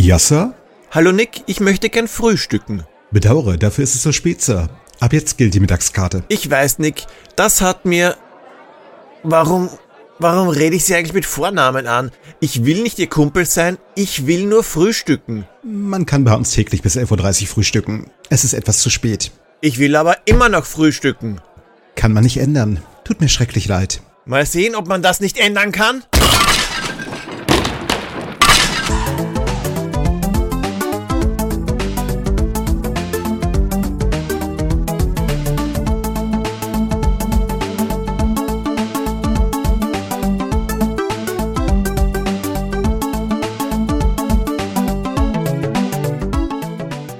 Ja, Sir? Hallo Nick, ich möchte gern frühstücken. Bedauere, dafür ist es so spät, Sir. Ab jetzt gilt die Mittagskarte. Ich weiß, Nick, das hat mir... Warum... Warum rede ich Sie eigentlich mit Vornamen an? Ich will nicht Ihr Kumpel sein, ich will nur frühstücken. Man kann bei uns täglich bis 11.30 Uhr frühstücken. Es ist etwas zu spät. Ich will aber immer noch frühstücken. Kann man nicht ändern. Tut mir schrecklich leid. Mal sehen, ob man das nicht ändern kann.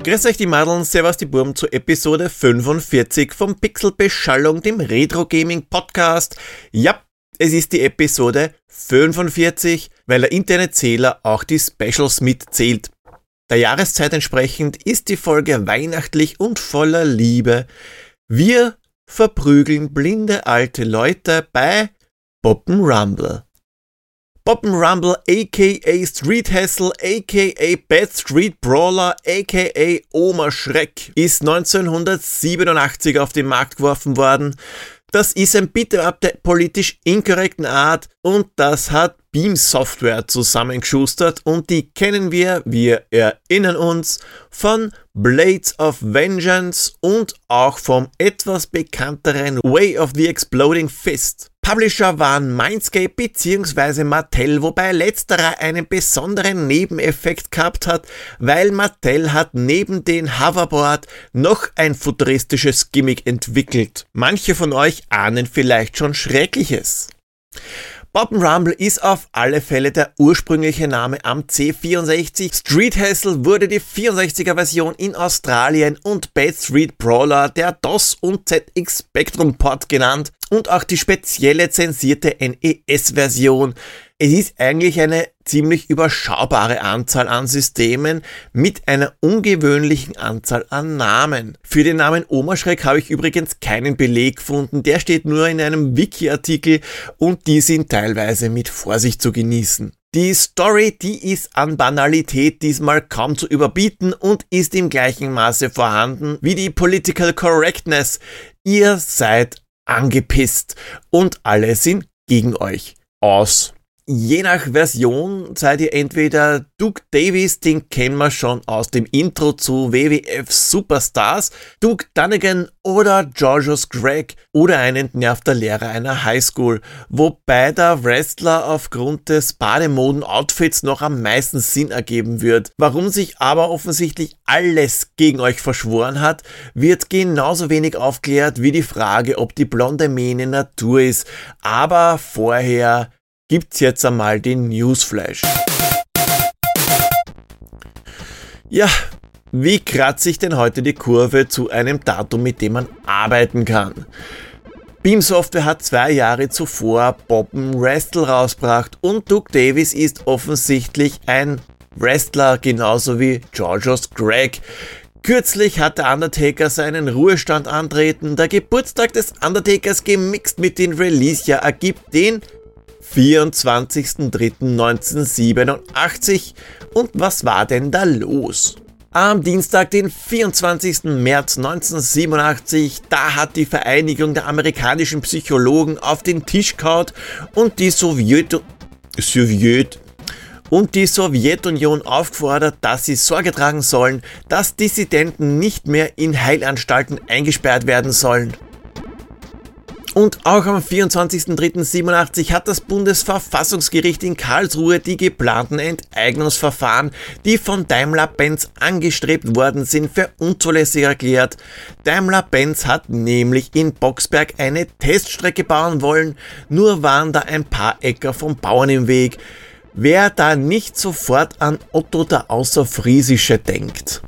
Grüß euch die Madeln, servus die Burm zur Episode 45 vom Pixelbeschallung, dem Retro Gaming Podcast. Ja, es ist die Episode 45, weil der interne Zähler auch die Specials mitzählt. Der Jahreszeit entsprechend ist die Folge weihnachtlich und voller Liebe. Wir verprügeln blinde alte Leute bei Poppen Rumble. Rumble, aka Street Hassle, aka Bad Street Brawler, aka Oma Schreck, ist 1987 auf den Markt geworfen worden. Das ist ein Beat'em-up der politisch inkorrekten Art und das hat Beam Software zusammengeschustert und die kennen wir, wir erinnern uns, von Blades of Vengeance und auch vom etwas bekannteren Way of the Exploding Fist. Publisher waren Mindscape bzw. Mattel, wobei letzterer einen besonderen Nebeneffekt gehabt hat, weil Mattel hat neben den Hoverboard noch ein futuristisches Gimmick entwickelt. Manche von euch ahnen vielleicht schon Schreckliches. Bobben Rumble ist auf alle Fälle der ursprüngliche Name am C64. Street Hassle wurde die 64er Version in Australien und Bad Street Brawler der DOS und ZX Spectrum Port genannt und auch die spezielle zensierte NES-Version. Es ist eigentlich eine ziemlich überschaubare Anzahl an Systemen mit einer ungewöhnlichen Anzahl an Namen. Für den Namen Omaschreck habe ich übrigens keinen Beleg gefunden, der steht nur in einem Wiki-Artikel und die sind teilweise mit Vorsicht zu genießen. Die Story, die ist an Banalität diesmal kaum zu überbieten und ist im gleichen Maße vorhanden wie die Political Correctness. Ihr seid angepisst und alle sind gegen euch. Aus. Je nach Version seid ihr entweder Duke Davis, den kennen wir schon aus dem Intro zu WWF Superstars, Duke Dunnigan oder Georgios Gregg oder ein entnervter Lehrer einer Highschool, wobei der Wrestler aufgrund des Bademoden-Outfits noch am meisten Sinn ergeben wird. Warum sich aber offensichtlich alles gegen euch verschworen hat, wird genauso wenig aufklärt wie die Frage, ob die blonde Mähne Natur ist. Aber vorher gibt's jetzt einmal den Newsflash. Ja, wie kratze ich denn heute die Kurve zu einem Datum, mit dem man arbeiten kann? Beam Software hat zwei Jahre zuvor Bobben Wrestle rausgebracht und Duke Davis ist offensichtlich ein Wrestler, genauso wie Georgios Greg. Kürzlich hat der Undertaker seinen Ruhestand antreten. Der Geburtstag des Undertakers gemixt mit dem Release-Jahr ergibt den 24.03.1987. Und was war denn da los? Am Dienstag, den 24. März 1987, da hat die Vereinigung der amerikanischen Psychologen auf den Tisch kaut und die Sowjet... Sowjet... Und die Sowjetunion aufgefordert, dass sie Sorge tragen sollen, dass Dissidenten nicht mehr in Heilanstalten eingesperrt werden sollen. Und auch am 24.03.87 hat das Bundesverfassungsgericht in Karlsruhe die geplanten Enteignungsverfahren, die von Daimler-Benz angestrebt worden sind, für unzulässig erklärt. Daimler-Benz hat nämlich in Boxberg eine Teststrecke bauen wollen, nur waren da ein paar Äcker vom Bauern im Weg. Wer da nicht sofort an Otto der Außerfriesische denkt.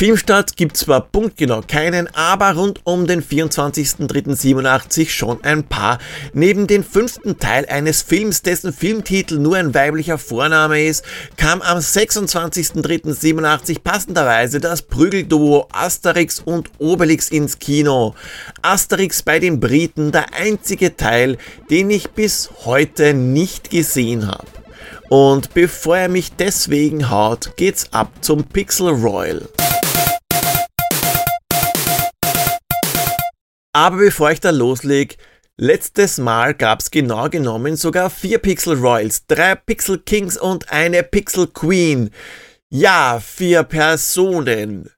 Filmstart gibt zwar punktgenau keinen, aber rund um den 24.03.87 schon ein paar. Neben dem fünften Teil eines Films, dessen Filmtitel nur ein weiblicher Vorname ist, kam am 26.03.87 passenderweise das Prügelduo Asterix und Obelix ins Kino. Asterix bei den Briten der einzige Teil, den ich bis heute nicht gesehen habe. Und bevor er mich deswegen haut, geht's ab zum Pixel Royal. Aber bevor ich da loslege, letztes Mal gab's genau genommen sogar vier Pixel Royals, drei Pixel Kings und eine Pixel Queen. Ja, vier Personen.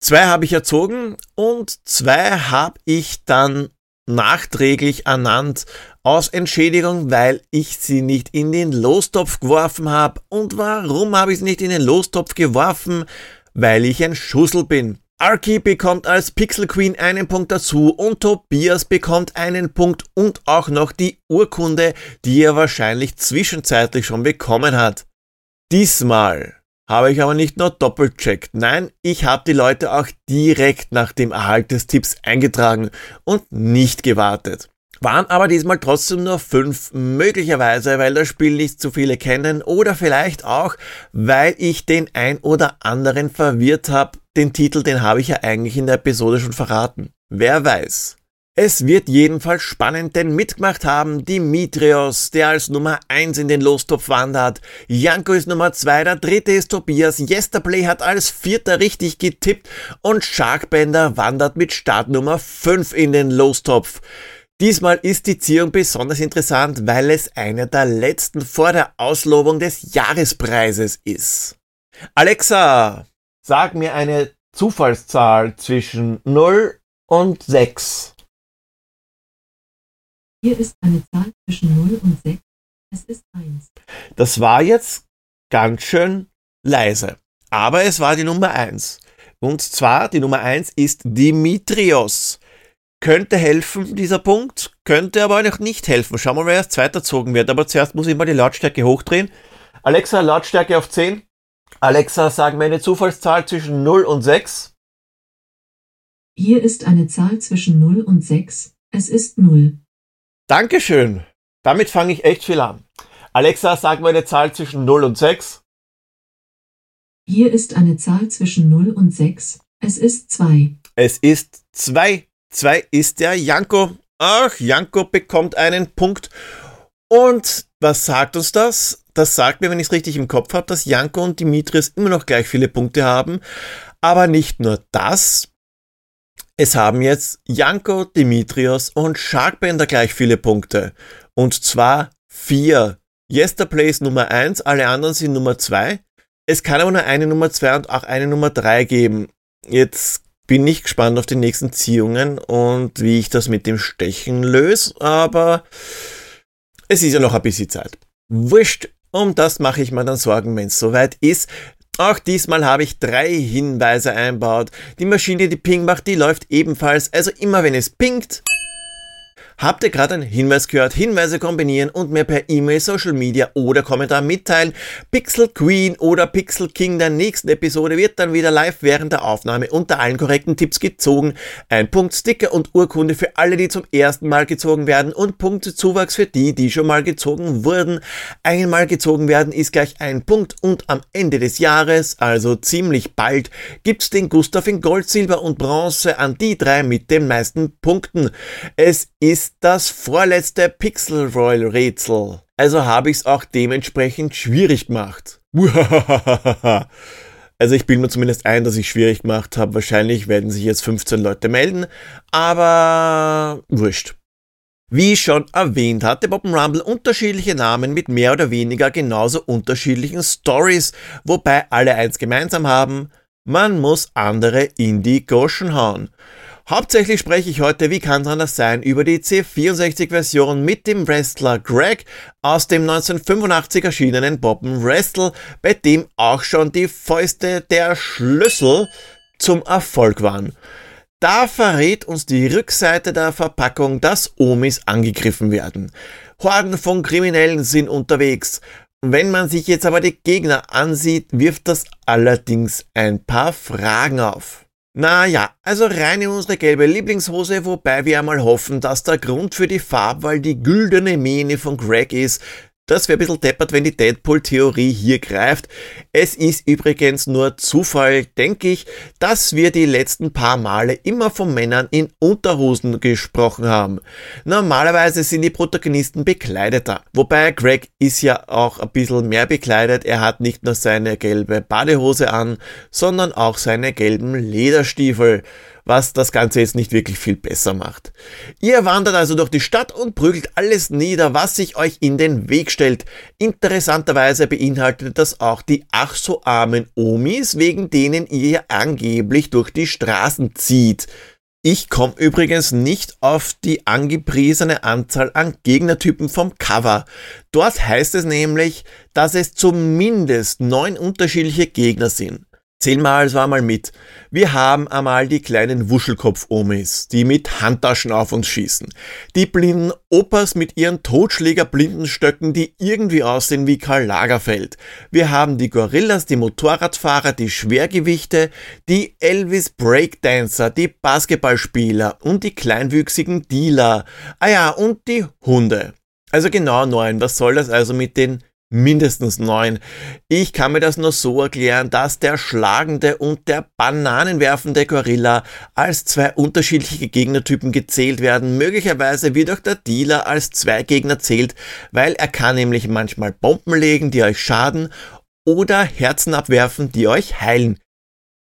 Zwei habe ich erzogen und zwei habe ich dann nachträglich ernannt aus Entschädigung, weil ich sie nicht in den Lostopf geworfen habe. Und warum habe ich sie nicht in den Lostopf geworfen? Weil ich ein Schussel bin. Arky bekommt als Pixel Queen einen Punkt dazu und Tobias bekommt einen Punkt und auch noch die Urkunde, die er wahrscheinlich zwischenzeitlich schon bekommen hat. Diesmal habe ich aber nicht nur doppelcheckt, nein, ich habe die Leute auch direkt nach dem Erhalt des Tipps eingetragen und nicht gewartet. Waren aber diesmal trotzdem nur fünf, möglicherweise, weil das Spiel nicht zu viele kennen oder vielleicht auch, weil ich den ein oder anderen verwirrt habe. Den Titel, den habe ich ja eigentlich in der Episode schon verraten. Wer weiß. Es wird jedenfalls spannend, denn mitgemacht haben Dimitrios, der als Nummer 1 in den Lostopf wandert. Janko ist Nummer 2, der dritte ist Tobias. Yesterplay hat als vierter richtig getippt und Sharkbender wandert mit Startnummer 5 in den Lostopf. Diesmal ist die Ziehung besonders interessant, weil es einer der letzten vor der Auslobung des Jahrespreises ist. Alexa, sag mir eine Zufallszahl zwischen 0 und 6. Hier ist eine Zahl zwischen 0 und 6. Es ist 1. Das war jetzt ganz schön leise. Aber es war die Nummer 1. Und zwar die Nummer 1 ist Dimitrios. Könnte helfen, dieser Punkt, könnte aber noch nicht helfen. Schauen wir mal, wer erst zweiter gezogen wird. Aber zuerst muss ich mal die Lautstärke hochdrehen. Alexa, Lautstärke auf 10. Alexa, sag mir eine Zufallszahl zwischen 0 und 6. Hier ist eine Zahl zwischen 0 und 6. Es ist 0. Dankeschön. Damit fange ich echt viel an. Alexa, sag mir eine Zahl zwischen 0 und 6. Hier ist eine Zahl zwischen 0 und 6. Es ist 2. Es ist 2. 2 ist der Janko. Ach, Janko bekommt einen Punkt. Und was sagt uns das? Das sagt mir, wenn ich es richtig im Kopf habe, dass Janko und Dimitris immer noch gleich viele Punkte haben. Aber nicht nur das, es haben jetzt Janko, Dimitrios und Sharkbender gleich viele Punkte. Und zwar vier. Yesterplay ist Nummer eins, alle anderen sind Nummer zwei. Es kann aber nur eine Nummer zwei und auch eine Nummer drei geben. Jetzt bin ich gespannt auf die nächsten Ziehungen und wie ich das mit dem Stechen löse, aber es ist ja noch ein bisschen Zeit. Wurscht, um das mache ich mir dann Sorgen, wenn es soweit ist. Auch diesmal habe ich drei Hinweise einbaut. Die Maschine, die Ping macht, die läuft ebenfalls. Also immer wenn es pingt, Habt ihr gerade einen Hinweis gehört? Hinweise kombinieren und mir per E-Mail, Social Media oder Kommentar mitteilen. Pixel Queen oder Pixel King der nächsten Episode wird dann wieder live während der Aufnahme unter allen korrekten Tipps gezogen. Ein Punkt Sticker und Urkunde für alle, die zum ersten Mal gezogen werden und Punkte Zuwachs für die, die schon mal gezogen wurden. Einmal gezogen werden ist gleich ein Punkt und am Ende des Jahres, also ziemlich bald, gibt's den Gustav in Gold, Silber und Bronze an die drei mit den meisten Punkten. Es ist ist das vorletzte Pixel Royal Rätsel. Also habe ich es auch dementsprechend schwierig gemacht. Also ich bilde mir zumindest ein, dass ich schwierig gemacht habe. Wahrscheinlich werden sich jetzt 15 Leute melden, aber wurscht. Wie schon erwähnt hatte Bob Rumble unterschiedliche Namen mit mehr oder weniger genauso unterschiedlichen Stories, wobei alle eins gemeinsam haben, man muss andere in die Goschen hauen. Hauptsächlich spreche ich heute, wie kann es anders sein, über die C64-Version mit dem Wrestler Greg aus dem 1985 erschienenen Boppen Wrestle, bei dem auch schon die Fäuste der Schlüssel zum Erfolg waren. Da verrät uns die Rückseite der Verpackung, dass Omis angegriffen werden. Horden von Kriminellen sind unterwegs. Wenn man sich jetzt aber die Gegner ansieht, wirft das allerdings ein paar Fragen auf. Naja, also rein in unsere gelbe Lieblingshose, wobei wir einmal hoffen, dass der Grund für die Farbwahl die güldene Mähne von Greg ist. Das wäre ein bisschen deppert, wenn die Deadpool-Theorie hier greift. Es ist übrigens nur Zufall, denke ich, dass wir die letzten paar Male immer von Männern in Unterhosen gesprochen haben. Normalerweise sind die Protagonisten bekleideter. Wobei Greg ist ja auch ein bisschen mehr bekleidet. Er hat nicht nur seine gelbe Badehose an, sondern auch seine gelben Lederstiefel was das Ganze jetzt nicht wirklich viel besser macht. Ihr wandert also durch die Stadt und prügelt alles nieder, was sich euch in den Weg stellt. Interessanterweise beinhaltet das auch die ach so armen Omis, wegen denen ihr angeblich durch die Straßen zieht. Ich komme übrigens nicht auf die angepriesene Anzahl an Gegnertypen vom Cover. Dort heißt es nämlich, dass es zumindest neun unterschiedliche Gegner sind. Zähl mal, es war mal mit. Wir haben einmal die kleinen Wuschelkopf-Omis, die mit Handtaschen auf uns schießen. Die blinden Opas mit ihren Totschläger-Blindenstöcken, die irgendwie aussehen wie Karl Lagerfeld. Wir haben die Gorillas, die Motorradfahrer, die Schwergewichte, die Elvis Breakdancer, die Basketballspieler und die kleinwüchsigen Dealer. Ah ja, und die Hunde. Also genau neun. Was soll das also mit den mindestens neun. Ich kann mir das nur so erklären, dass der schlagende und der bananenwerfende Gorilla als zwei unterschiedliche Gegnertypen gezählt werden. Möglicherweise wird auch der Dealer als zwei Gegner zählt, weil er kann nämlich manchmal Bomben legen, die euch schaden oder Herzen abwerfen, die euch heilen.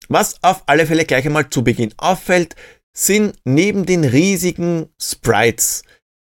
Was auf alle Fälle gleich einmal zu Beginn auffällt, sind neben den riesigen Sprites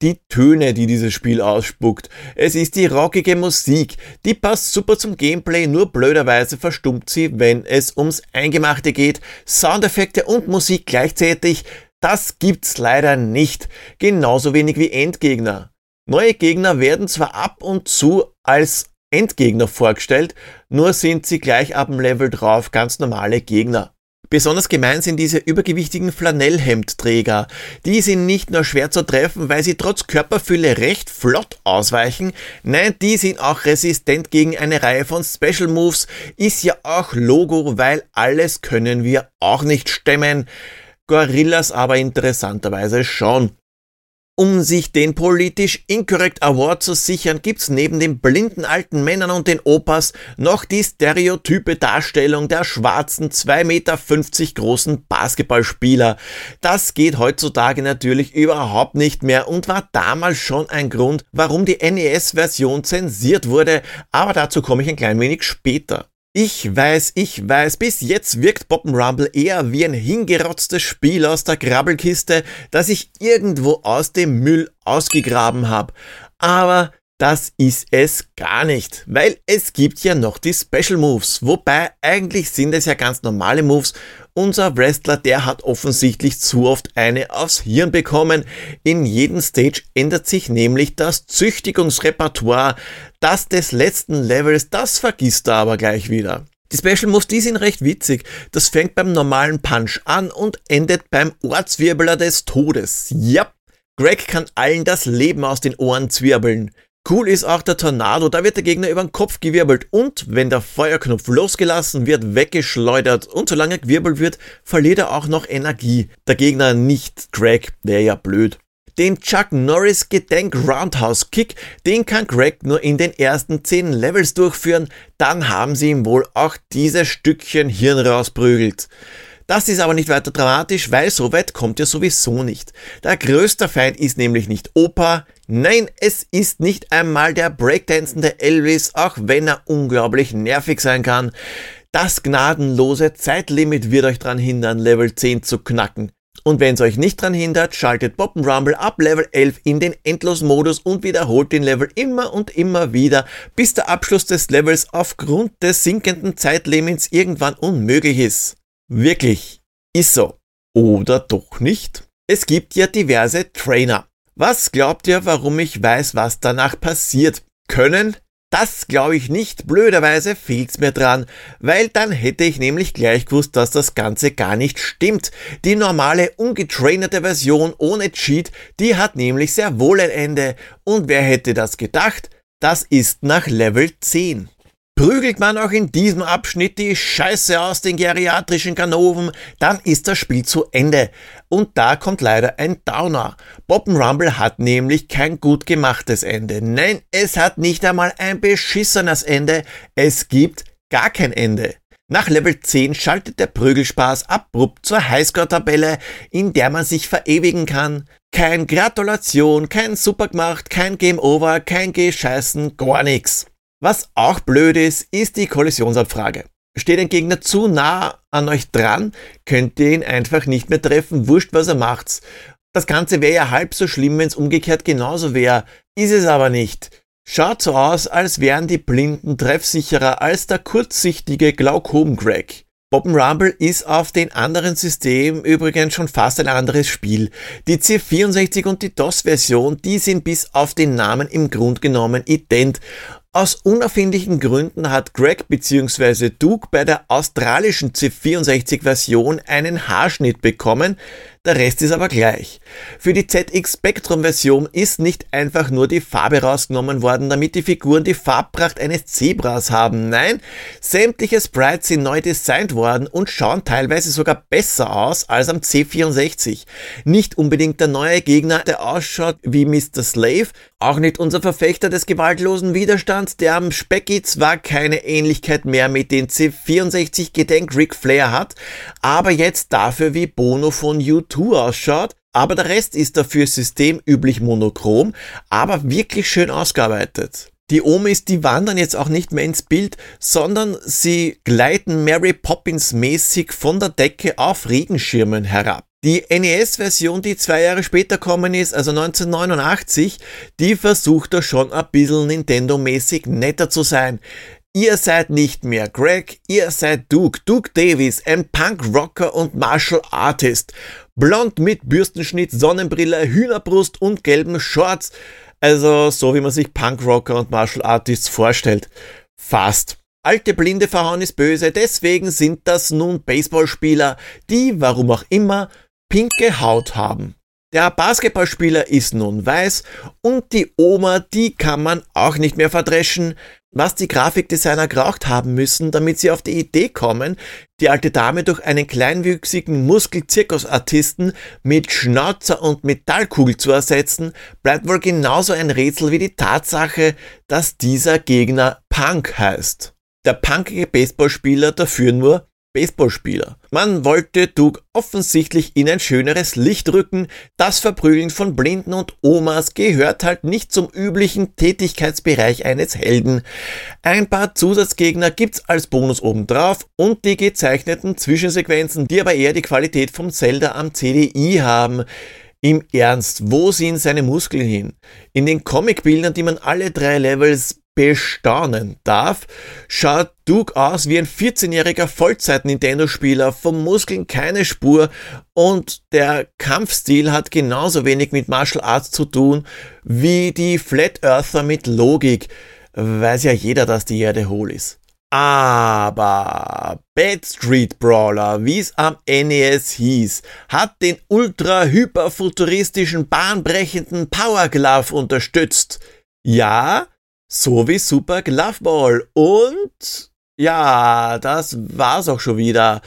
die Töne, die dieses Spiel ausspuckt. Es ist die rockige Musik, die passt super zum Gameplay, nur blöderweise verstummt sie, wenn es ums Eingemachte geht. Soundeffekte und Musik gleichzeitig, das gibt's leider nicht. Genauso wenig wie Endgegner. Neue Gegner werden zwar ab und zu als Endgegner vorgestellt, nur sind sie gleich ab dem Level drauf ganz normale Gegner. Besonders gemein sind diese übergewichtigen Flanellhemdträger. Die sind nicht nur schwer zu treffen, weil sie trotz Körperfülle recht flott ausweichen, nein, die sind auch resistent gegen eine Reihe von Special Moves, ist ja auch Logo, weil alles können wir auch nicht stemmen. Gorillas aber interessanterweise schon. Um sich den politisch inkorrekt Award zu sichern, gibt's neben den blinden alten Männern und den Opas noch die stereotype Darstellung der schwarzen 2,50 Meter großen Basketballspieler. Das geht heutzutage natürlich überhaupt nicht mehr und war damals schon ein Grund, warum die NES-Version zensiert wurde, aber dazu komme ich ein klein wenig später. Ich weiß, ich weiß, bis jetzt wirkt Rumble eher wie ein hingerotztes Spiel aus der Krabbelkiste, das ich irgendwo aus dem Müll ausgegraben habe. Aber das ist es gar nicht, weil es gibt ja noch die Special Moves, wobei eigentlich sind es ja ganz normale Moves. Unser Wrestler, der hat offensichtlich zu oft eine aufs Hirn bekommen. In jedem Stage ändert sich nämlich das Züchtigungsrepertoire. Das des letzten Levels, das vergisst er aber gleich wieder. Die Special Moves, die sind recht witzig. Das fängt beim normalen Punch an und endet beim Ortswirbeler des Todes. Ja, Greg kann allen das Leben aus den Ohren zwirbeln. Cool ist auch der Tornado, da wird der Gegner über den Kopf gewirbelt und wenn der Feuerknopf losgelassen wird, weggeschleudert und solange gewirbelt wird, verliert er auch noch Energie. Der Gegner nicht Greg, wäre ja blöd. Den Chuck Norris Gedenk Roundhouse Kick, den kann Greg nur in den ersten 10 Levels durchführen, dann haben sie ihm wohl auch dieses Stückchen Hirn rausprügelt. Das ist aber nicht weiter dramatisch, weil so weit kommt er sowieso nicht. Der größte Feind ist nämlich nicht Opa, nein, es ist nicht einmal der breakdancende Elvis, auch wenn er unglaublich nervig sein kann. Das gnadenlose Zeitlimit wird euch daran hindern, Level 10 zu knacken. Und wenn es euch nicht daran hindert, schaltet Bob Rumble ab Level 11 in den Endlosmodus und wiederholt den Level immer und immer wieder, bis der Abschluss des Levels aufgrund des sinkenden Zeitlimits irgendwann unmöglich ist. Wirklich, ist so. Oder doch nicht? Es gibt ja diverse Trainer. Was glaubt ihr, warum ich weiß, was danach passiert? Können? Das glaube ich nicht. Blöderweise fehlt's mir dran, weil dann hätte ich nämlich gleich gewusst, dass das Ganze gar nicht stimmt. Die normale, ungetrainerte Version ohne Cheat, die hat nämlich sehr wohl ein Ende. Und wer hätte das gedacht? Das ist nach Level 10. Prügelt man auch in diesem Abschnitt die Scheiße aus den geriatrischen Ganoven, dann ist das Spiel zu Ende. Und da kommt leider ein Downer. Rumble hat nämlich kein gut gemachtes Ende. Nein, es hat nicht einmal ein beschissenes Ende. Es gibt gar kein Ende. Nach Level 10 schaltet der Prügelspaß abrupt zur Highscore-Tabelle, in der man sich verewigen kann. Kein Gratulation, kein Supergemacht, kein Game Over, kein Gescheißen, gar nix. Was auch blöd ist, ist die Kollisionsabfrage. Steht ein Gegner zu nah an euch dran, könnt ihr ihn einfach nicht mehr treffen, wurscht was er macht. Das Ganze wäre ja halb so schlimm, wenn es umgekehrt genauso wäre. Ist es aber nicht. Schaut so aus, als wären die Blinden treffsicherer als der kurzsichtige Glaukom-Greg. Rumble ist auf den anderen Systemen übrigens schon fast ein anderes Spiel. Die C64 und die DOS-Version, die sind bis auf den Namen im Grund genommen ident aus unerfindlichen Gründen hat Greg bzw. Duke bei der australischen C64-Version einen Haarschnitt bekommen, der Rest ist aber gleich. Für die ZX Spectrum Version ist nicht einfach nur die Farbe rausgenommen worden, damit die Figuren die Farbpracht eines Zebras haben. Nein, sämtliche Sprites sind neu designt worden und schauen teilweise sogar besser aus als am C64. Nicht unbedingt der neue Gegner, der ausschaut wie Mr. Slave, auch nicht unser Verfechter des gewaltlosen Widerstands, der am Specky zwar keine Ähnlichkeit mehr mit den C64 Gedenk Ric Flair hat, aber jetzt dafür wie Bono von YouTube Tastatur ausschaut, aber der Rest ist dafür systemüblich monochrom, aber wirklich schön ausgearbeitet. Die Omis, die wandern jetzt auch nicht mehr ins Bild, sondern sie gleiten Mary Poppins mäßig von der Decke auf Regenschirmen herab. Die NES-Version, die zwei Jahre später kommen ist, also 1989, die versucht da schon ein bisschen Nintendo-mäßig netter zu sein. Ihr seid nicht mehr Greg, ihr seid Duke, Duke Davis, ein Punk-Rocker und Martial Artist. Blond mit Bürstenschnitt, Sonnenbrille, Hühnerbrust und gelben Shorts. Also so wie man sich Punkrocker und Martial Artists vorstellt. Fast. Alte Blinde verhauen ist böse, deswegen sind das nun Baseballspieler, die, warum auch immer, pinke Haut haben. Der Basketballspieler ist nun weiß und die Oma, die kann man auch nicht mehr verdreschen. Was die Grafikdesigner geraucht haben müssen, damit sie auf die Idee kommen, die alte Dame durch einen kleinwüchsigen Muskel-Zirkusartisten mit Schnauzer und Metallkugel zu ersetzen, bleibt wohl genauso ein Rätsel wie die Tatsache, dass dieser Gegner Punk heißt. Der punkige Baseballspieler dafür nur Baseballspieler. Man wollte Duke offensichtlich in ein schöneres Licht rücken. Das Verprügeln von Blinden und Omas gehört halt nicht zum üblichen Tätigkeitsbereich eines Helden. Ein paar Zusatzgegner gibt's als Bonus obendrauf und die gezeichneten Zwischensequenzen, die aber eher die Qualität vom Zelda am CDI haben. Im Ernst, wo sind seine Muskeln hin? In den Comicbildern, die man alle drei Levels bestaunen darf, schaut Duke aus wie ein 14-jähriger Vollzeit-Nintendo-Spieler, vom Muskeln keine Spur und der Kampfstil hat genauso wenig mit Martial Arts zu tun wie die Flat Earther mit Logik. Weiß ja jeder, dass die Erde hohl ist. Aber Bad Street Brawler, wie es am NES hieß, hat den ultra-hyperfuturistischen, bahnbrechenden Power Glove unterstützt. Ja, so wie Super Glove Ball. Und ja, das war's auch schon wieder.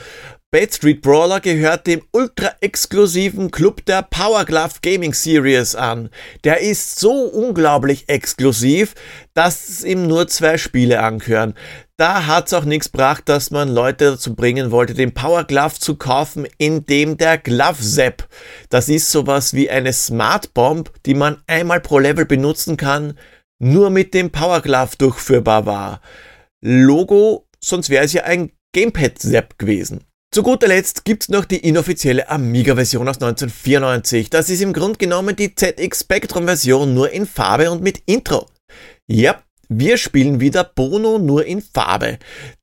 Bad Street Brawler gehört dem ultra-exklusiven Club der Power Glove Gaming Series an. Der ist so unglaublich exklusiv, dass ihm nur zwei Spiele angehören. Da hat's auch nichts gebracht, dass man Leute dazu bringen wollte, den Power Glove zu kaufen, indem der Glove Zap. Das ist sowas wie eine Smart Bomb, die man einmal pro Level benutzen kann nur mit dem Power Glove durchführbar war. Logo, sonst wäre es ja ein Gamepad-Zap gewesen. Zu guter Letzt gibt's noch die inoffizielle Amiga-Version aus 1994. Das ist im Grunde genommen die ZX Spectrum-Version nur in Farbe und mit Intro. Ja, wir spielen wieder Bono nur in Farbe.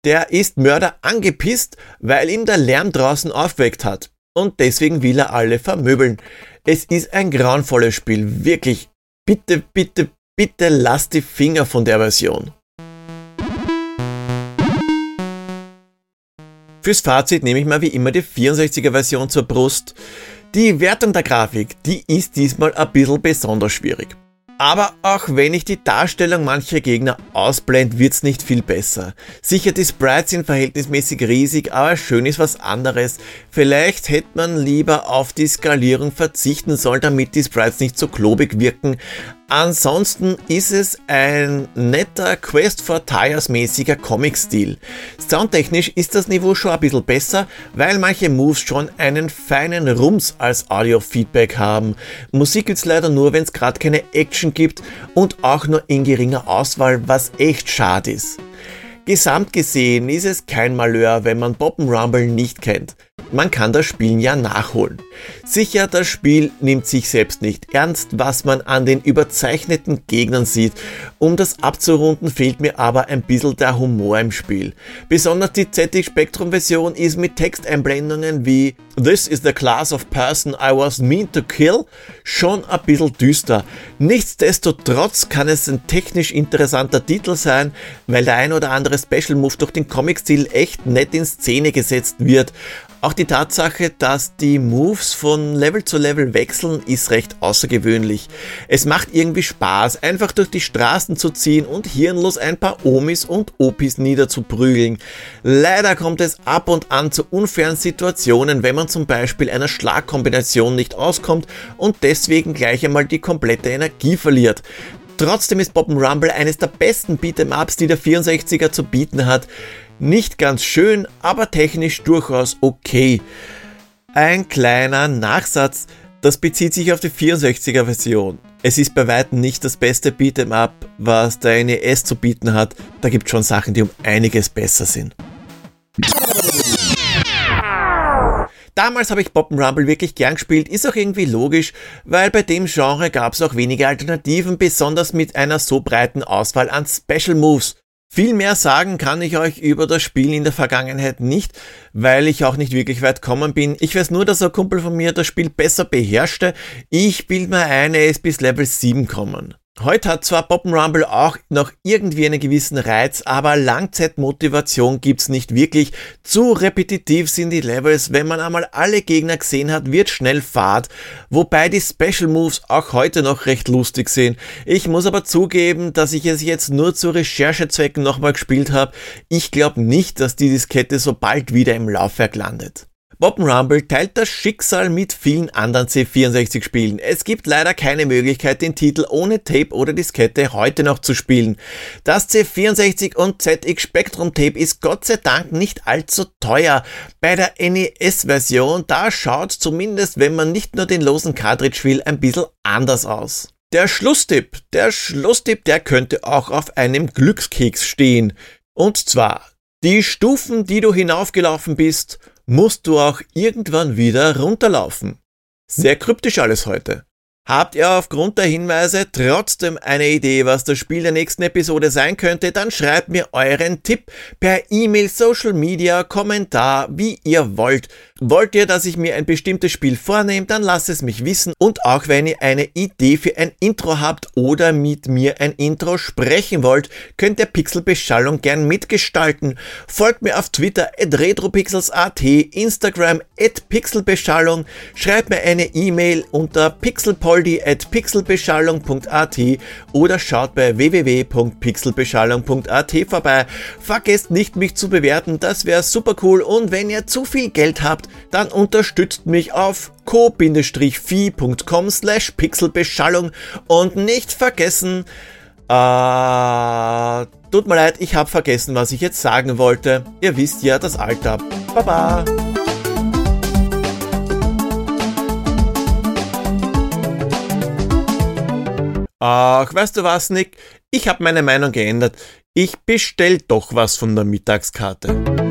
Der ist Mörder angepisst, weil ihm der Lärm draußen aufgeweckt hat. Und deswegen will er alle vermöbeln. Es ist ein grauenvolles Spiel, wirklich. Bitte, bitte, Bitte lasst die Finger von der Version. Fürs Fazit nehme ich mal wie immer die 64er Version zur Brust. Die Wertung der Grafik, die ist diesmal ein bisschen besonders schwierig. Aber auch wenn ich die Darstellung mancher Gegner ausblende, wird's nicht viel besser. Sicher, die Sprites sind verhältnismäßig riesig, aber schön ist was anderes. Vielleicht hätte man lieber auf die Skalierung verzichten sollen, damit die Sprites nicht so klobig wirken. Ansonsten ist es ein netter Quest for Tires mäßiger Comic-Stil. Soundtechnisch ist das Niveau schon ein bisschen besser, weil manche Moves schon einen feinen Rums als Audio-Feedback haben. Musik gibt's leider nur, wenn es gerade keine Action gibt und auch nur in geringer Auswahl, was echt schade ist. Gesamt gesehen ist es kein Malheur, wenn man Rumble nicht kennt man kann das Spielen ja nachholen. Sicher, das Spiel nimmt sich selbst nicht ernst, was man an den überzeichneten Gegnern sieht. Um das abzurunden fehlt mir aber ein bisschen der Humor im Spiel. Besonders die ZX Spectrum Version ist mit Texteinblendungen wie This is the class of person I was mean to kill schon ein bisschen düster. Nichtsdestotrotz kann es ein technisch interessanter Titel sein, weil der ein oder andere Special Move durch den Comic-Stil echt nett in Szene gesetzt wird. Auch die Tatsache, dass die Moves von Level zu Level wechseln, ist recht außergewöhnlich. Es macht irgendwie Spaß, einfach durch die Straßen zu ziehen und hirnlos ein paar Omis und Opis niederzuprügeln. Leider kommt es ab und an zu unfairen Situationen, wenn man zum Beispiel einer Schlagkombination nicht auskommt und deswegen gleich einmal die komplette Energie verliert. Trotzdem ist Rumble eines der besten Beat'em-Ups, die der 64er zu bieten hat. Nicht ganz schön, aber technisch durchaus okay. Ein kleiner Nachsatz, das bezieht sich auf die 64er Version. Es ist bei weitem nicht das beste Beat'em Up, was der NES zu bieten hat. Da gibt es schon Sachen, die um einiges besser sind. Damals habe ich Rumble wirklich gern gespielt, ist auch irgendwie logisch, weil bei dem Genre gab es auch wenige Alternativen, besonders mit einer so breiten Auswahl an Special Moves. Viel mehr sagen kann ich euch über das Spiel in der Vergangenheit nicht, weil ich auch nicht wirklich weit kommen bin. Ich weiß nur, dass ein Kumpel von mir das Spiel besser beherrschte. Ich bild mir ein, er ist bis Level 7 kommen. Heute hat zwar Rumble auch noch irgendwie einen gewissen Reiz, aber Langzeitmotivation gibt's nicht wirklich. Zu repetitiv sind die Levels. Wenn man einmal alle Gegner gesehen hat, wird schnell Fahrt. Wobei die Special Moves auch heute noch recht lustig sind. Ich muss aber zugeben, dass ich es jetzt nur zu Recherchezwecken nochmal gespielt habe. Ich glaube nicht, dass die Diskette so bald wieder im Laufwerk landet. Bob Rumble teilt das Schicksal mit vielen anderen C64-Spielen. Es gibt leider keine Möglichkeit, den Titel ohne Tape oder Diskette heute noch zu spielen. Das C64 und ZX Spectrum Tape ist Gott sei Dank nicht allzu teuer. Bei der NES-Version, da schaut zumindest, wenn man nicht nur den losen Cartridge will, ein bisschen anders aus. Der Schlusstipp, der Schlusstipp, der könnte auch auf einem Glückskeks stehen. Und zwar, die Stufen, die du hinaufgelaufen bist, musst du auch irgendwann wieder runterlaufen. Sehr kryptisch alles heute. Habt ihr aufgrund der Hinweise trotzdem eine Idee, was das Spiel der nächsten Episode sein könnte, dann schreibt mir euren Tipp per E-Mail, Social Media, Kommentar, wie ihr wollt. Wollt ihr, dass ich mir ein bestimmtes Spiel vornehme, dann lasst es mich wissen. Und auch wenn ihr eine Idee für ein Intro habt oder mit mir ein Intro sprechen wollt, könnt ihr Pixelbeschallung gern mitgestalten. Folgt mir auf Twitter at retropixels.at, Instagram at pixelbeschallung, schreibt mir eine E-Mail unter pixelpol Goldi at pixelbeschallung.at oder schaut bei www.pixelbeschallung.at vorbei. Vergesst nicht, mich zu bewerten, das wäre super cool. Und wenn ihr zu viel Geld habt, dann unterstützt mich auf co-fi.com slash pixelbeschallung und nicht vergessen, äh, tut mir leid, ich habe vergessen, was ich jetzt sagen wollte. Ihr wisst ja das Alter. Baba! Ach, weißt du was, Nick? Ich habe meine Meinung geändert. Ich bestell doch was von der Mittagskarte.